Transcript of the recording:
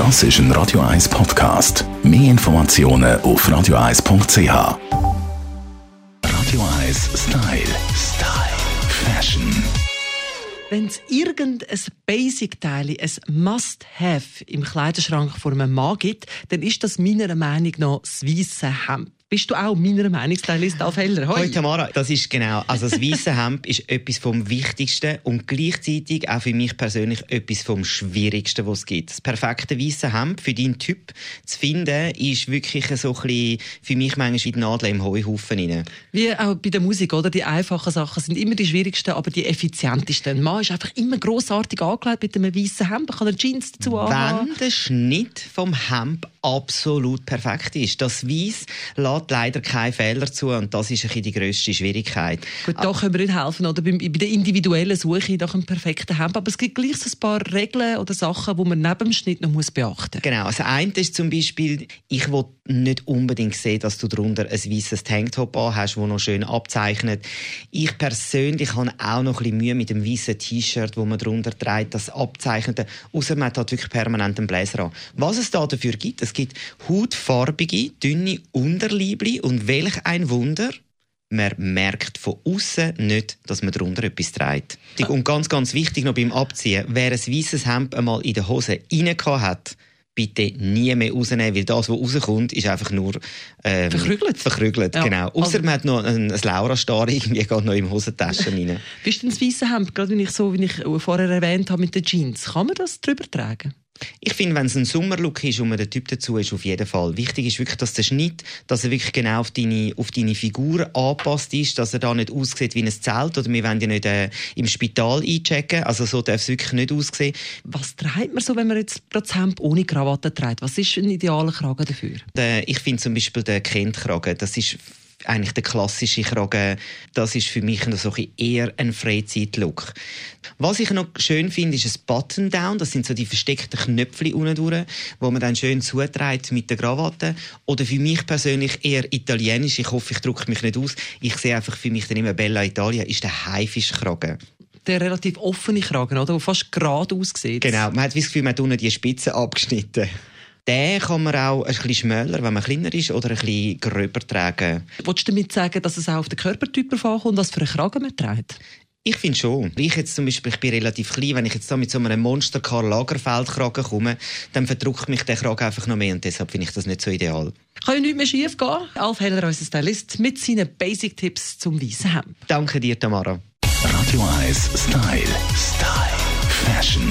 Das ist ein Radio 1 Podcast. Mehr Informationen auf radio1.ch. Radio 1 Style. Style. Fashion. Wenn es irgendein Basic-Teil, ein Must-Have im Kleiderschrank vor einem Mann gibt, dann ist das meiner Meinung nach das weisse Hemd. Bist du auch meiner Meinungsteilistin auf Heller? Hoi. Hoi Tamara, das ist genau. Also das weiße Hemd ist etwas vom Wichtigsten und gleichzeitig auch für mich persönlich etwas vom Schwierigsten, was es gibt. Das perfekte weiße Hemd für deinen Typ zu finden, ist wirklich so ein bisschen für mich manchmal wie die Nadel im Heuhaufen rein. Wie auch bei der Musik, oder? Die einfachen Sachen sind immer die schwierigsten, aber die effizientesten. Ein Mann ist einfach immer grossartig angelegt mit einem weißen Hemd, kann er Jeans dazu anhaben. Wenn der Schnitt vom Hemd absolut perfekt ist. Das Weiß lässt leider keine Fehler zu und das ist ein die grösste Schwierigkeit. Gut, da können wir nicht helfen, oder? Bei, der individuellen Suche nach einem perfekten Hemd. Aber es gibt gleich so ein paar Regeln oder Sachen, die man neben dem Schnitt noch muss beachten muss. Genau. Also eine ist zum Beispiel, ich will nicht unbedingt sehen, dass du darunter ein weißes Tanktop hast, das noch schön abzeichnet. Ich persönlich habe auch noch ein bisschen Mühe mit dem weißen T-Shirt, wo man darunter trägt, das abzeichnet. Außer man hat wirklich permanent einen Bläser an. Was es da dafür gibt, es gibt hautfarbige, dünne Unterliebli und welch ein Wunder, man merkt von außen nicht, dass man darunter etwas trägt. Und ganz, ganz wichtig noch beim Abziehen, wer ein weißes Hemd einmal in der Hose reingehauen hat, bitte nie mehr rausnehmen, weil das, was rauskommt, ist einfach nur ähm, verkrügelt. verkrügelt ja. genau. Außer also, man hat noch ein, ein Laura-Star irgendwie gerade noch im Hosentaschen rein. Bist du ein weißes Hemd, gerade wie ich so, wie ich vorher erwähnt habe mit den Jeans, kann man das drüber tragen? Ich finde, wenn es ein Sommerlook ist und man der Typ dazu ist, auf jeden Fall. Wichtig ist wirklich, dass der Schnitt, dass er wirklich genau auf deine, auf deine Figur angepasst ist, dass er da nicht aussieht wie ein Zelt oder wir wollen ja nicht äh, im Spital einchecken. Also so darf es wirklich nicht aussehen. Was trägt man so, wenn man jetzt das Hemd ohne Krawatte trägt? Was ist ein idealer Kragen dafür? Der, ich finde zum Beispiel den Kentkragen, das ist eigentlich der klassische Kragen, das ist für mich so ein eher ein Freizeitlook. Was ich noch schön finde, ist ein Button-Down. Das sind so die versteckten Knöpfe unten durch, wo man dann schön zuträgt mit der Krawatte. Oder für mich persönlich eher italienisch. Ich hoffe, ich drücke mich nicht aus. Ich sehe einfach für mich dann immer Bella Italia, ist der Haifischkragen der relativ offene Kragen, oder? Der fast gerade aussieht. Genau, man hat das Gefühl, man hat unten die Spitze abgeschnitten. Den kann man auch ein bisschen schmäler, wenn man kleiner ist, oder ein bisschen gröber tragen. Wolltest du damit sagen, dass es auch auf den Körpertyp ankommt, was für einen Kragen man trägt? Ich finde schon. Ich jetzt zum Beispiel, ich bin relativ klein. Wenn ich jetzt da mit so einem Monster Karl Lagerfeld Kragen komme, dann verdrückt mich der Kragen einfach noch mehr und deshalb finde ich das nicht so ideal. Kann ja nichts mehr schief gehen. Alf Heller, unser Stylist, mit seinen Basic-Tipps zum weißen Hemd. Danke dir, Tamara. Radio 1 Style. Style. Fashion.